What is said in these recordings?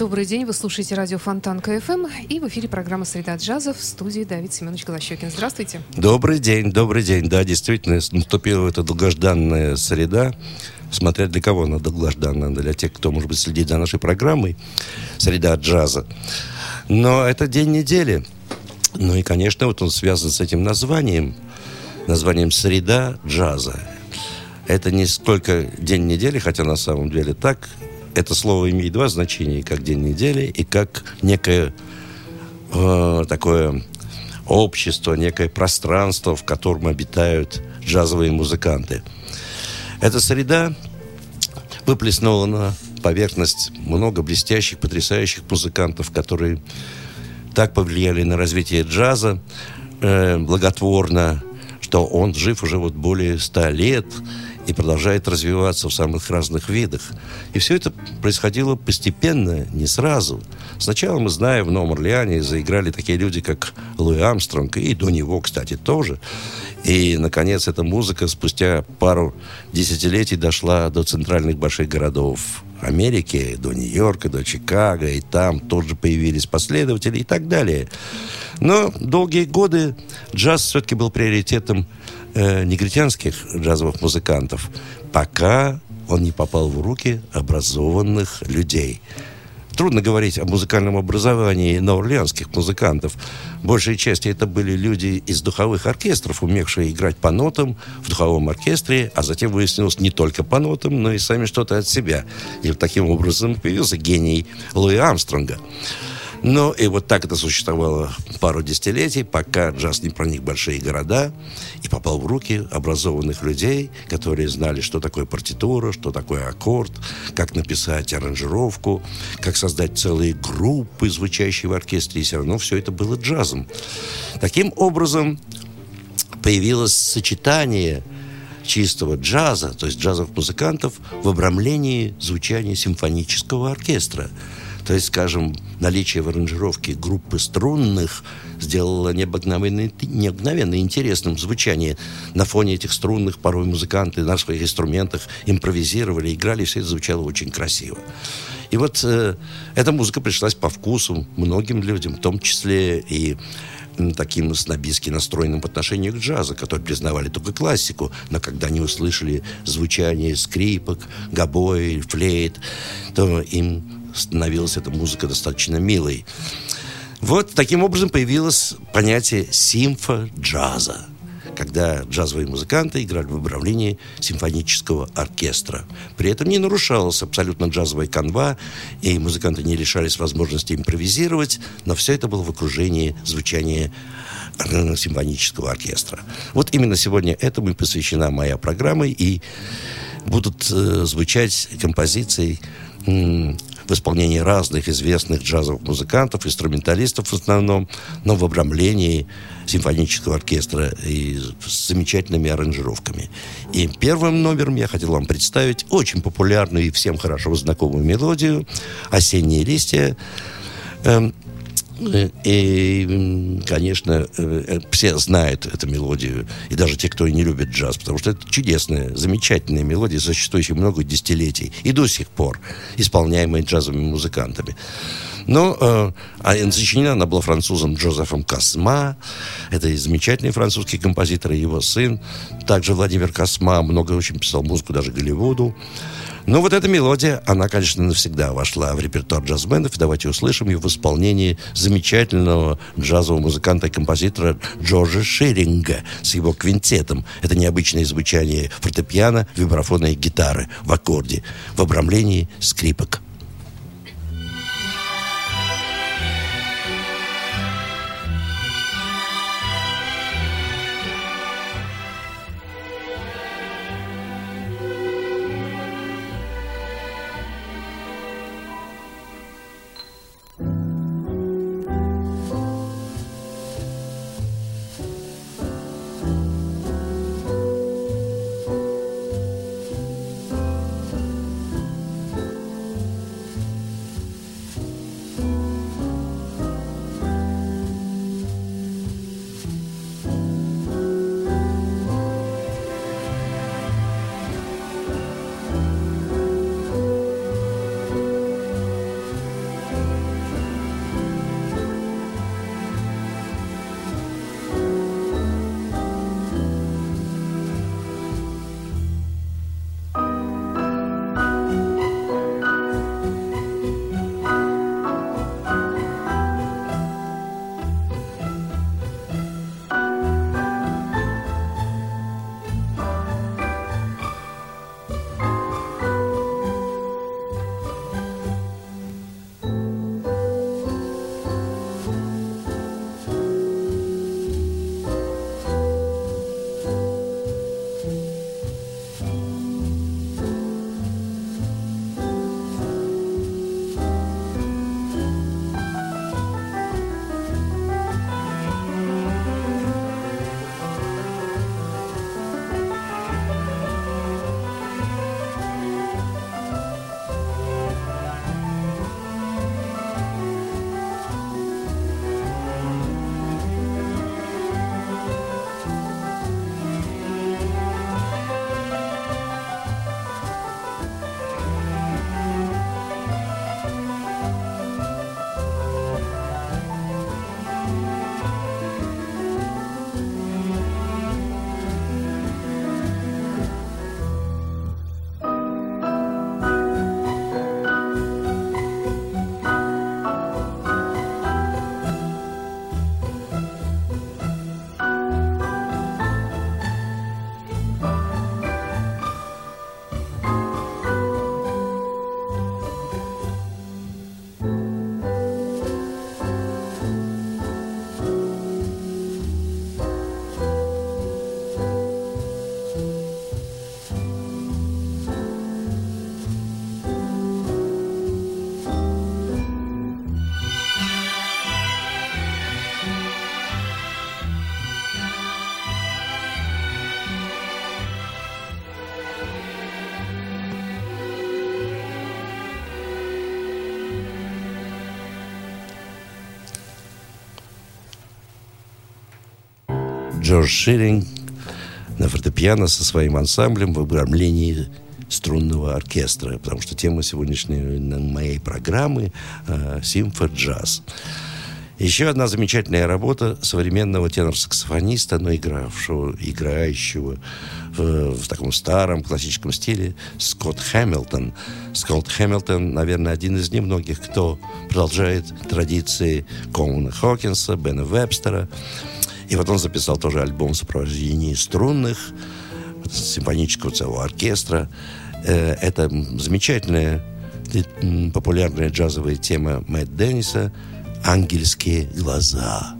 Добрый день, вы слушаете радио Фонтан КФМ и в эфире программа «Среда джаза» в студии Давид Семенович Голощекин. Здравствуйте. Добрый день, добрый день. Да, действительно, наступила эта долгожданная среда. Смотря для кого она долгожданная, для тех, кто, может быть, следит за нашей программой «Среда джаза». Но это день недели. Ну и, конечно, вот он связан с этим названием, названием «Среда джаза». Это не сколько день недели, хотя на самом деле так, это слово имеет два значения, как день недели и как некое э, такое общество, некое пространство, в котором обитают джазовые музыканты. Эта среда выплеснула на поверхность много блестящих, потрясающих музыкантов, которые так повлияли на развитие джаза э, благотворно, что он жив уже вот более ста лет – и продолжает развиваться в самых разных видах. И все это происходило постепенно, не сразу. Сначала мы знаем, в Новом Орлеане заиграли такие люди, как Луи Амстронг, и до него, кстати, тоже. И, наконец, эта музыка спустя пару десятилетий дошла до центральных больших городов Америки, до Нью-Йорка, до Чикаго, и там тоже появились последователи и так далее. Но долгие годы джаз все-таки был приоритетом э, негритянских джазовых музыкантов, пока он не попал в руки образованных людей. Трудно говорить о музыкальном образовании новоорлеанских музыкантов. Большей части это были люди из духовых оркестров, умевшие играть по нотам в духовом оркестре, а затем выяснилось не только по нотам, но и сами что-то от себя. И таким образом появился гений Луи Армстронга. Ну, и вот так это существовало пару десятилетий, пока джаз не проник в большие города и попал в руки образованных людей, которые знали, что такое партитура, что такое аккорд, как написать аранжировку, как создать целые группы, звучащие в оркестре, и все равно все это было джазом. Таким образом, появилось сочетание чистого джаза, то есть джазовых музыкантов, в обрамлении звучания симфонического оркестра – то есть, скажем, наличие в аранжировке группы струнных сделало необыкновенно, необыкновенно интересным звучание. На фоне этих струнных порой музыканты на своих инструментах импровизировали, играли, все это звучало очень красиво. И вот э, эта музыка пришлась по вкусу многим людям, в том числе и таким снобистски настроенным по отношению к джазу, которые признавали только классику, но когда они услышали звучание скрипок, гобой, флейт, то им становилась эта музыка достаточно милой. Вот таким образом появилось понятие симфо-джаза когда джазовые музыканты играли в управлении симфонического оркестра. При этом не нарушалась абсолютно джазовая канва, и музыканты не лишались возможности импровизировать, но все это было в окружении звучания э, симфонического оркестра. Вот именно сегодня этому и посвящена моя программа, и будут э, звучать композиции в исполнении разных известных джазовых музыкантов, инструменталистов в основном, но в обрамлении симфонического оркестра и с замечательными аранжировками. И первым номером я хотел вам представить очень популярную и всем хорошо знакомую мелодию «Осенние листья». Эм, и, конечно, э, все знают эту мелодию, и даже те, кто не любит джаз, потому что это чудесная, замечательная мелодия, существующая много десятилетий, и до сих пор исполняемая джазовыми музыкантами. Но э, а сочинена она была французом Джозефом Косма. Это замечательный французский композитор и его сын. Также Владимир Косма много очень писал музыку даже Голливуду. Но вот эта мелодия, она, конечно, навсегда вошла в репертуар джазменов. Давайте услышим ее в исполнении замечательного джазового музыканта и композитора Джорджа Шеринга с его квинтетом. Это необычное звучание фортепиано, вибрафона и гитары в аккорде в обрамлении скрипок. Джордж Ширинг на фортепиано со своим ансамблем в обрамлении струнного оркестра, потому что тема сегодняшней моей программы э, «Симфо-джаз». Еще одна замечательная работа современного тенор-саксофониста, но игравшего, играющего в, в таком старом классическом стиле Скотт Хэмилтон. Скотт Хэмилтон, наверное, один из немногих, кто продолжает традиции Коуна Хокинса, Бена Вебстера. И вот он записал тоже альбом в сопровождении струнных, симфонического целого оркестра. Э, это замечательная популярная джазовая тема Мэтт Денниса – ангельские глаза.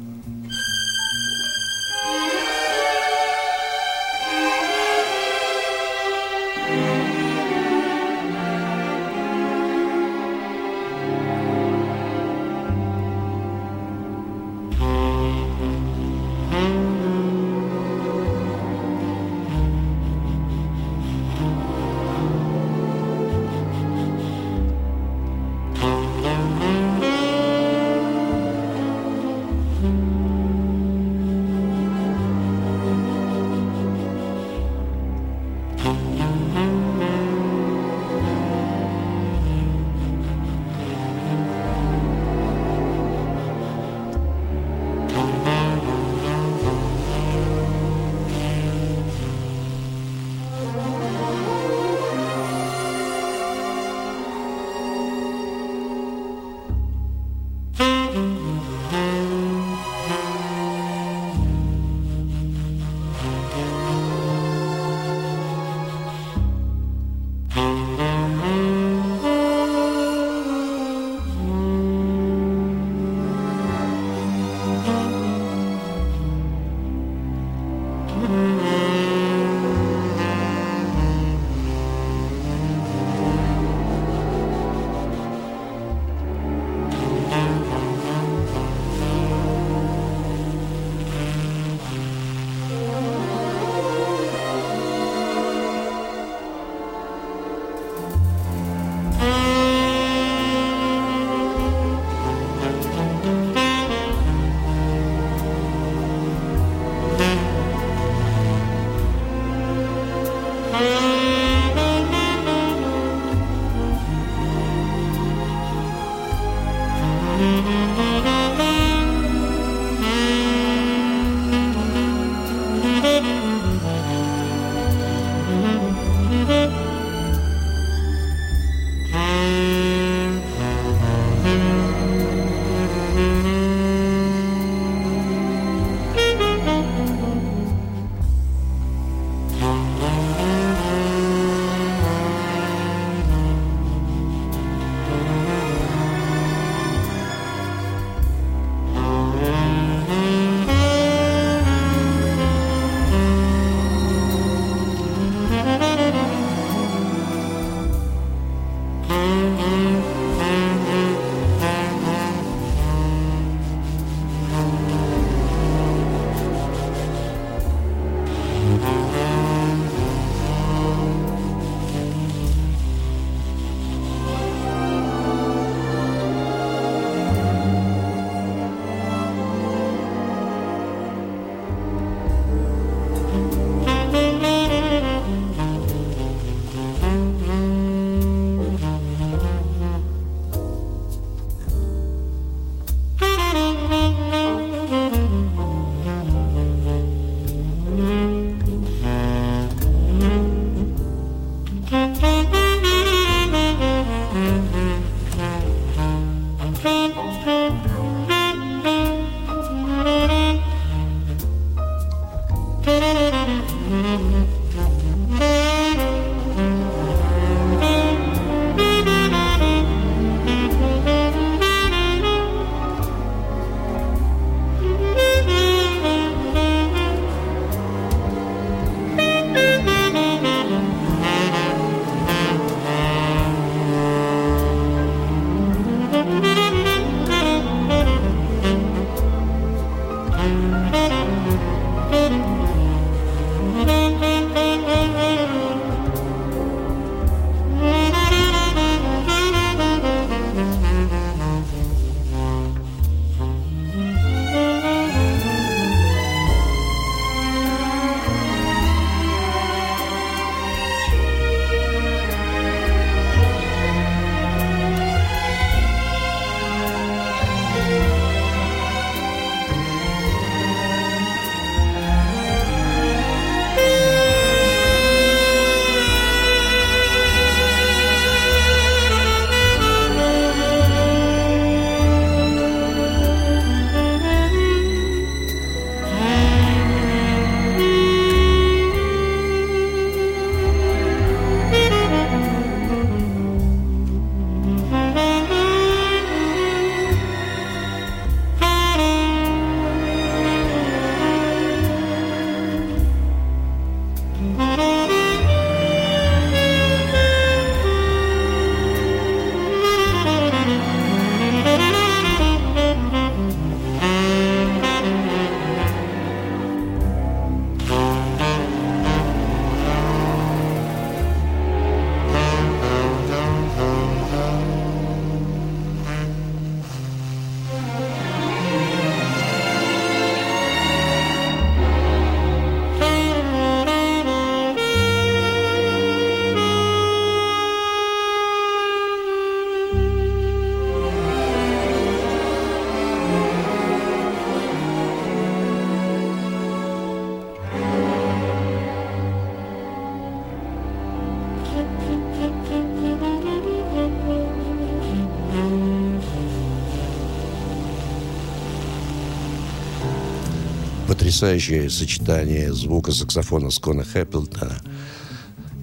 Потрясающее сочетание звука саксофона Скона Хэппелтона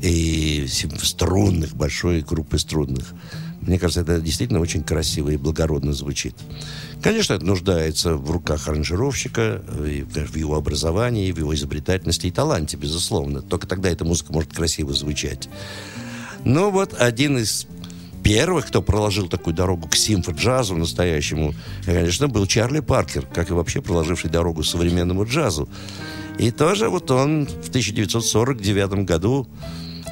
и струнных, большой группы струнных. Мне кажется, это действительно очень красиво и благородно звучит. Конечно, это нуждается в руках аранжировщика, в его образовании, в его изобретательности и таланте, безусловно. Только тогда эта музыка может красиво звучать. Но вот один из первых, кто проложил такую дорогу к симфо-джазу настоящему, конечно, был Чарли Паркер, как и вообще проложивший дорогу современному джазу. И тоже вот он в 1949 году,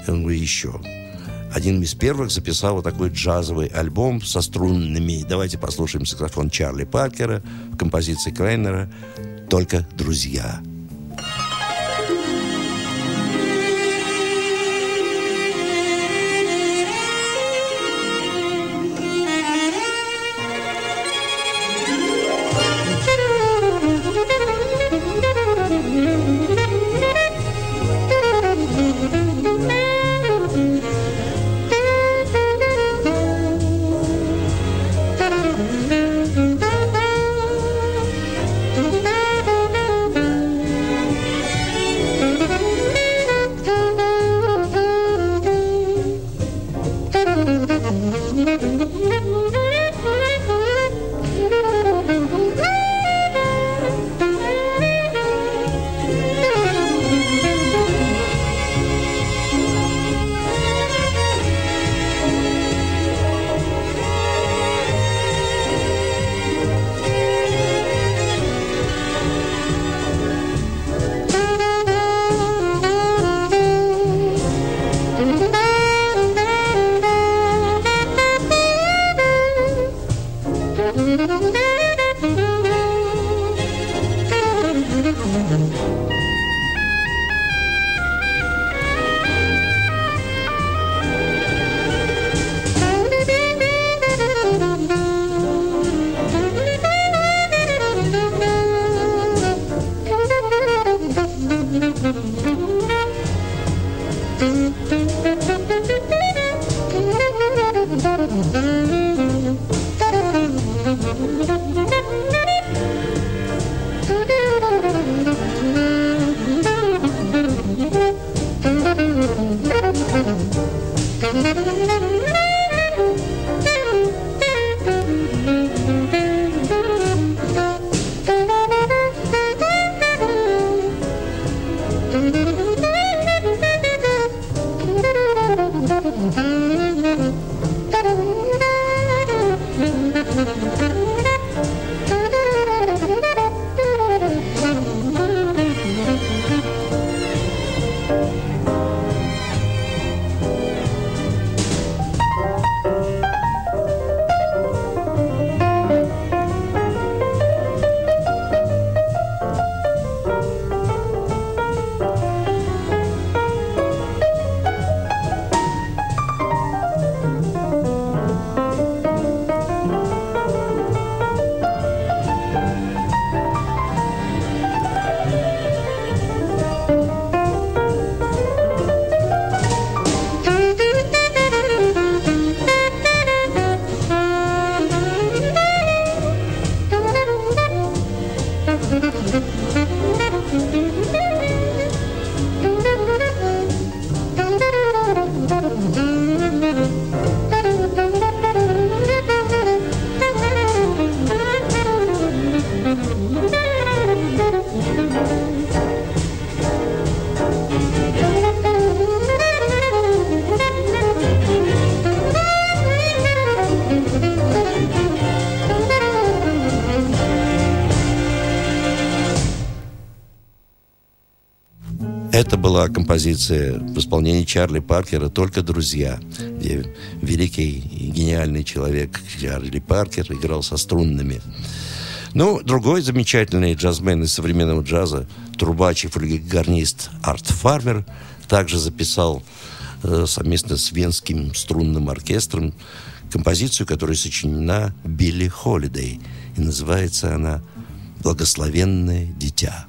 ну еще, один из первых записал вот такой джазовый альбом со струнными. Давайте послушаем саксофон Чарли Паркера в композиции Крейнера «Только друзья». Композиция в исполнении Чарли Паркера «Только друзья», где великий и гениальный человек Чарли Паркер играл со струнными. Ну, другой замечательный джазмен из современного джаза, трубач и флюгергарнист Арт Фармер, также записал э, совместно с Венским струнным оркестром композицию, которая сочинена Билли Холидей. И называется она «Благословенное дитя».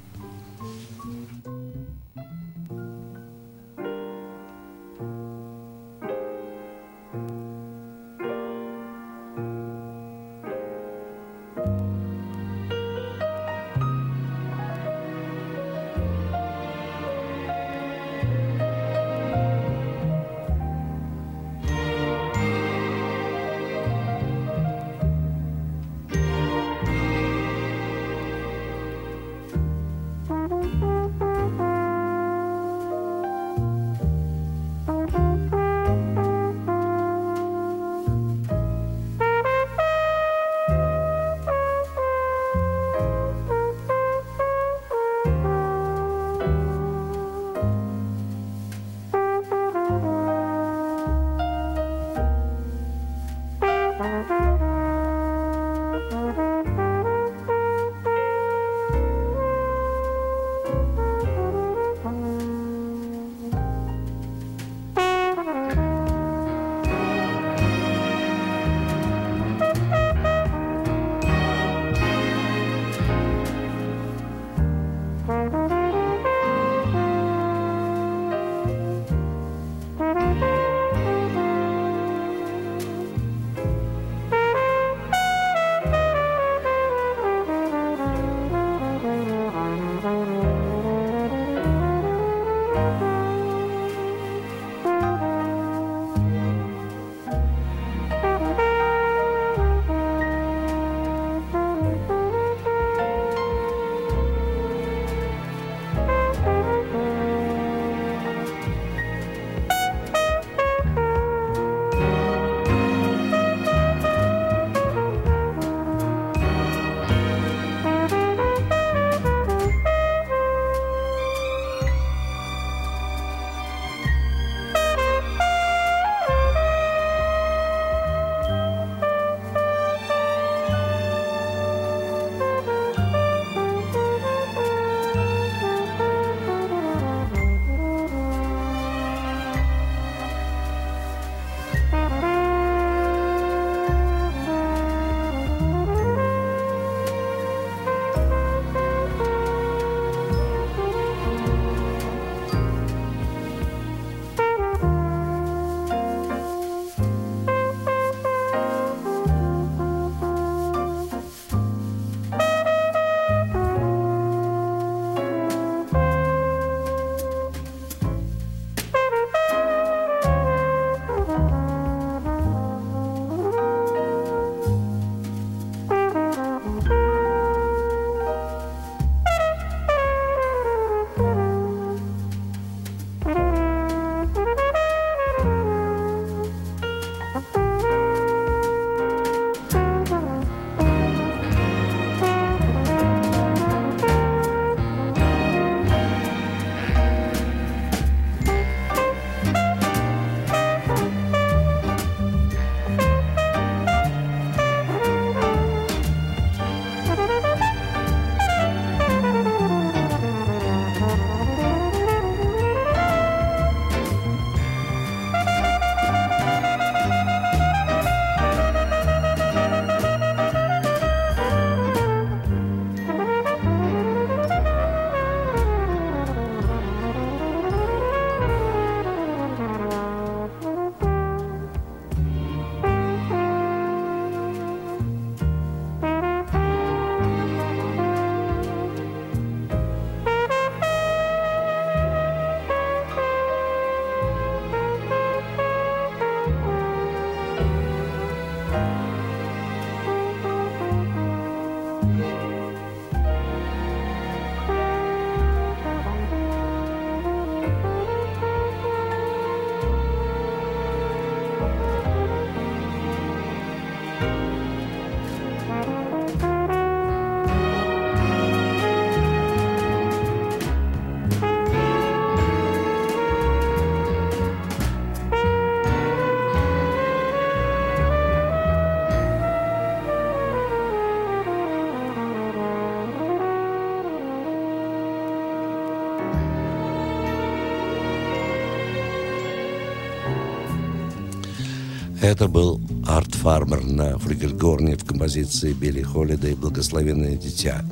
Это был Арт Фармер на флюгельгорне в композиции Билли Холлидей «Благословенное дитя».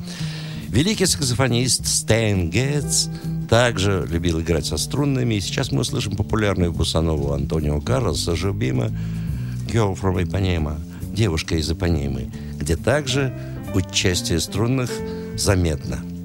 Великий саксофонист Стэн Гетц также любил играть со струнными. И сейчас мы услышим популярную бусанову Антонио Карлоса Жубима «Girl from Ipanema» – «Девушка из Ипанемы», где также участие струнных заметно –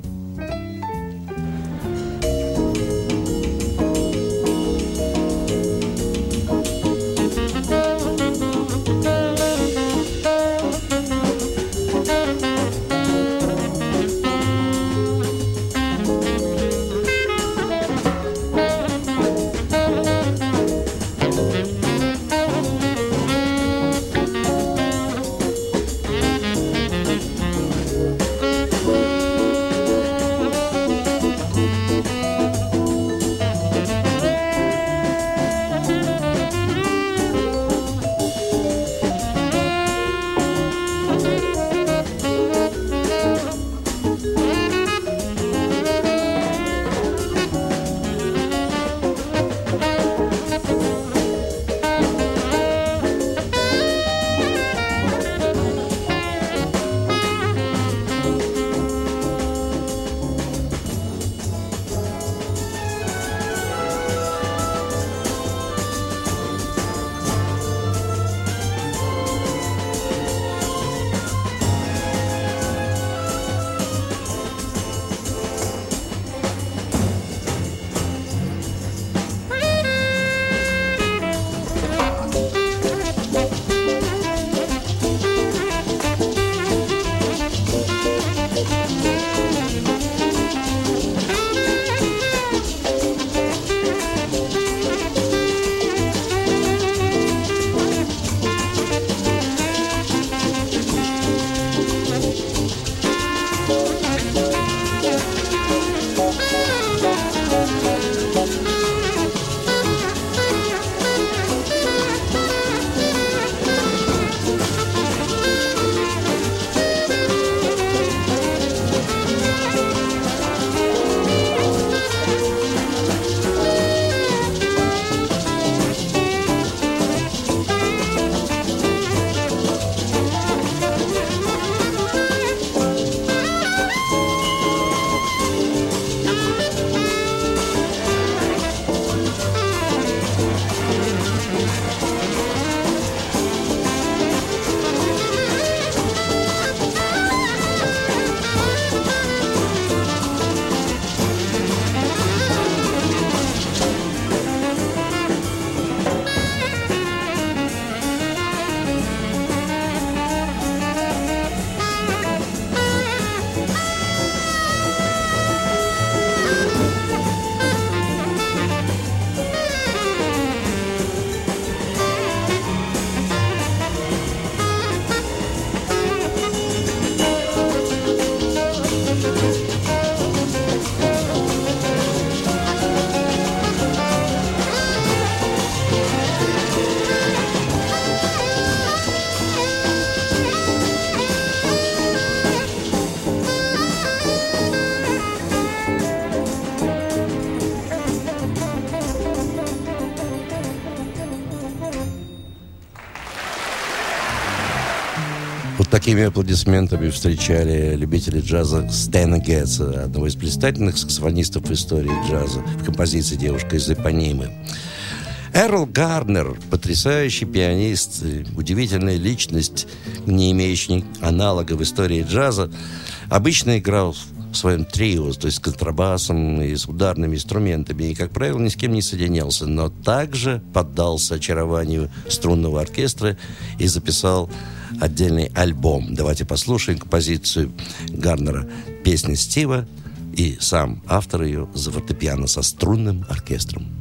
Такими аплодисментами встречали любители джаза Стэна Гетца, одного из блистательных саксофонистов истории джаза, в композиции «Девушка из Ипонимы». Эрл Гарнер, потрясающий пианист, удивительная личность, не имеющий аналога в истории джаза, обычно играл в своем трио, то есть с контрабасом и с ударными инструментами, и, как правило, ни с кем не соединялся, но также поддался очарованию струнного оркестра и записал отдельный альбом. Давайте послушаем композицию Гарнера «Песня Стива» и сам автор ее за фортепиано со струнным оркестром.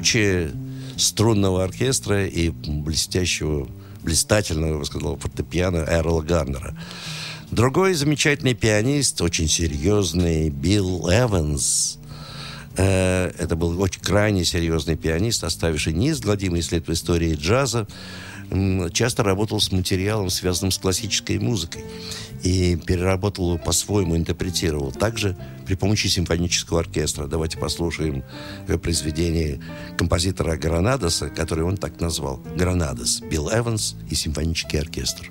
Благозвучие струнного оркестра и блестящего, блистательного, я бы сказал, фортепиано Эрла Гарнера. Другой замечательный пианист, очень серьезный, Билл Эванс, Э, это был очень крайне серьезный пианист, оставивший неизгладимый след в истории джаза. Часто работал с материалом, связанным с классической музыкой. И переработал его по-своему, интерпретировал. Также при помощи симфонического оркестра. Давайте послушаем произведение композитора Гранадоса, который он так назвал. Гранадос. Билл Эванс и симфонический оркестр.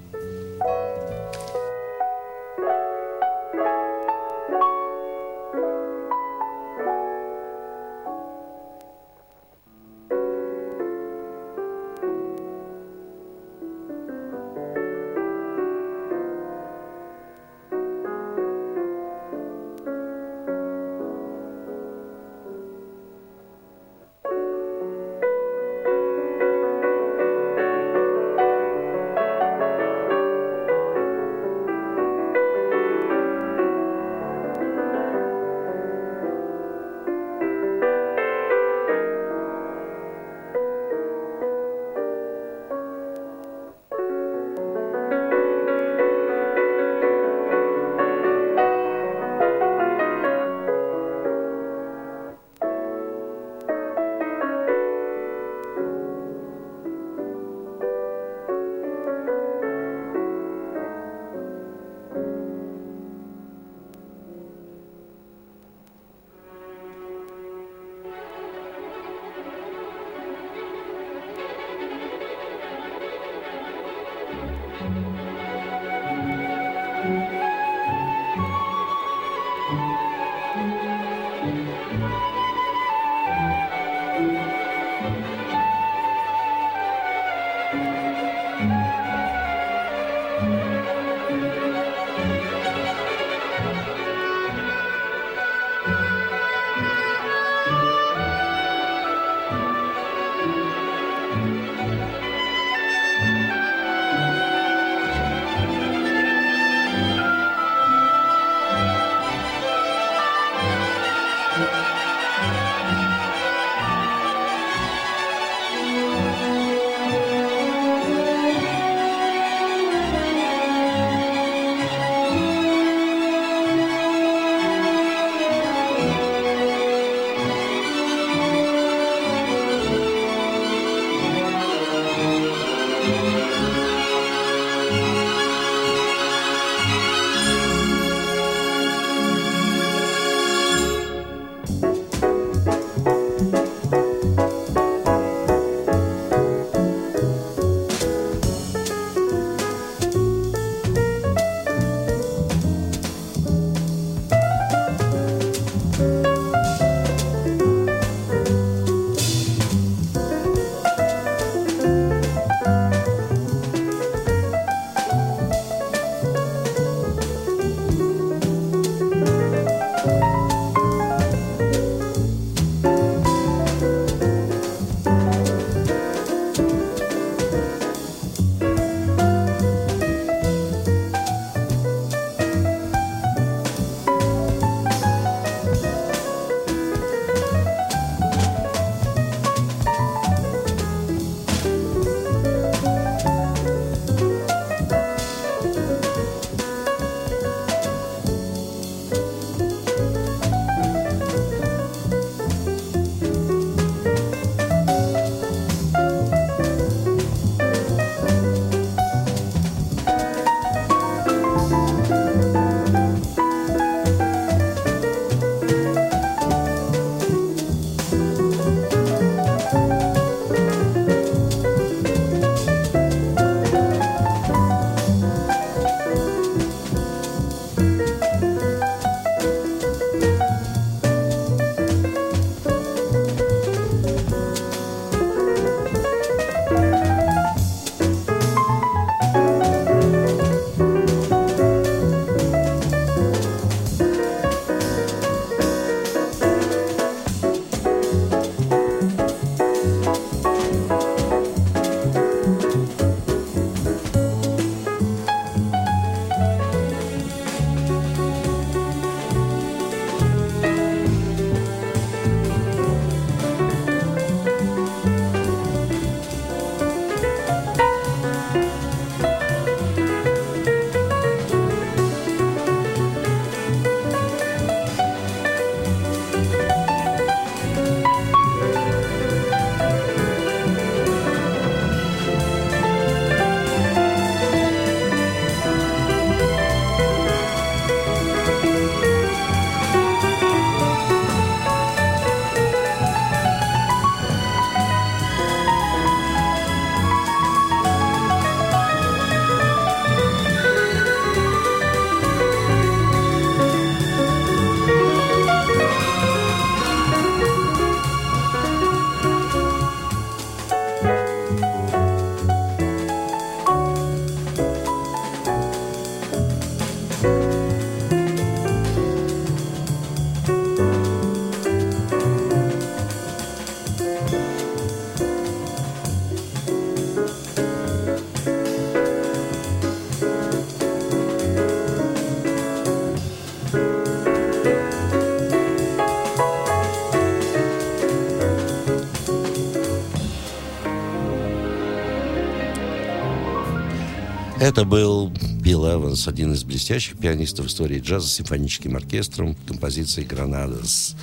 Это был Билл Эванс, один из блестящих пианистов истории джаза с симфоническим оркестром композиции «Гранадос».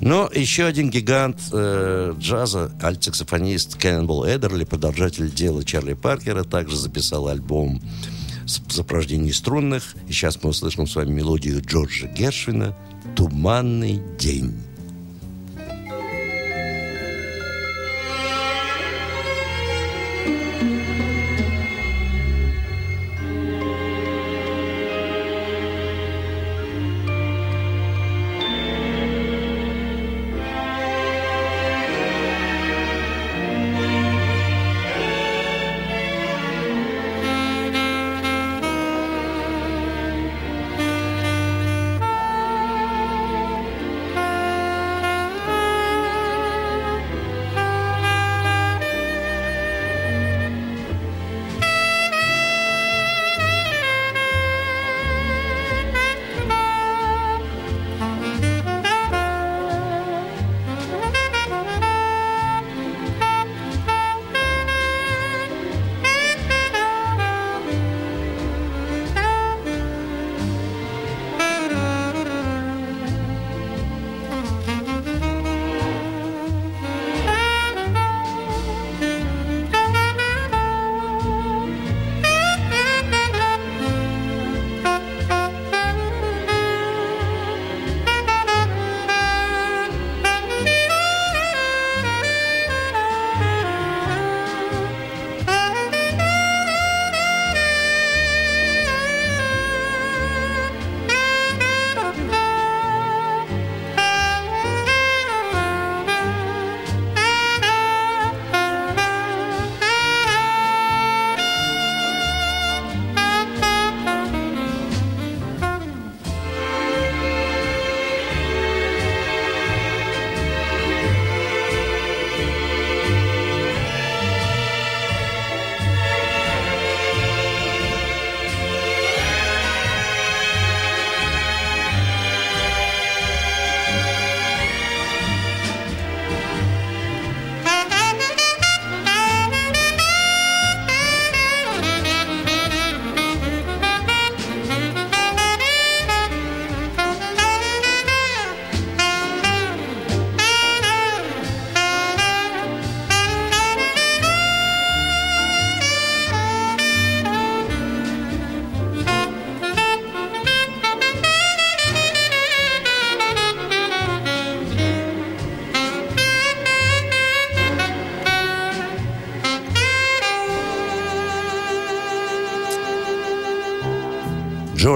Но еще один гигант э, джаза, альтсаксофонист Кеннебл Эдерли, продолжатель дела Чарли Паркера, также записал альбом сопровождении струнных. И сейчас мы услышим с вами мелодию Джорджа Гершвина «Туманный день».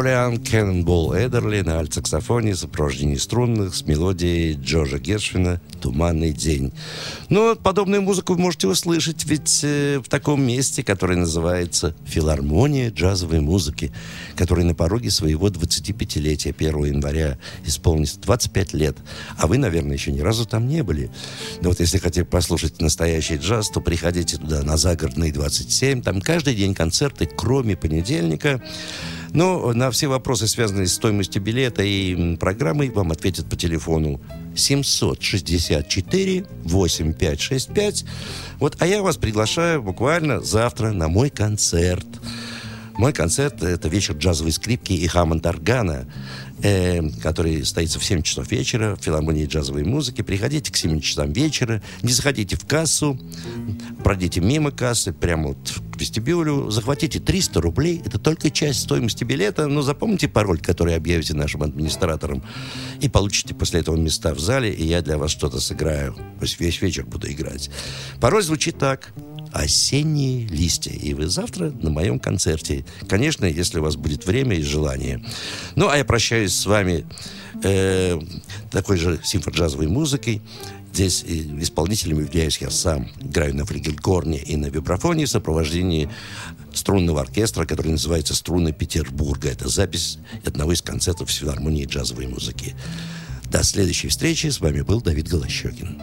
Джолиан Кеннонбол Эдерли на альтсаксофоне в сопровождении струнных с мелодией Джорджа Гершвина «Туманный день». Но подобную музыку вы можете услышать ведь э, в таком месте, которое называется «Филармония джазовой музыки», который на пороге своего 25-летия 1 января исполнится 25 лет. А вы, наверное, еще ни разу там не были. Но вот если хотите послушать настоящий джаз, то приходите туда на загородный 27. Там каждый день концерты, кроме понедельника. Но на все вопросы, связанные с стоимостью билета и программой, вам ответят по телефону 764 8565. Вот, а я вас приглашаю буквально завтра на мой концерт. Мой концерт – это вечер джазовой скрипки и хаммонд-органа э, который состоится в 7 часов вечера в филармонии джазовой музыки. Приходите к 7 часам вечера, не заходите в кассу, пройдите мимо кассы, прямо вот к вестибюлю, захватите 300 рублей. Это только часть стоимости билета, но запомните пароль, который объявите нашим администраторам, и получите после этого места в зале, и я для вас что-то сыграю. То есть весь вечер буду играть. Пароль звучит так осенние листья. И вы завтра на моем концерте. Конечно, если у вас будет время и желание. Ну, а я прощаюсь с вами э, такой же симфоджазовой музыкой. Здесь исполнителем являюсь я сам. Играю на флигельгорне и на вибрафоне в сопровождении струнного оркестра, который называется «Струны Петербурга». Это запись одного из концертов филармонии джазовой музыки. До следующей встречи. С вами был Давид Голощекин.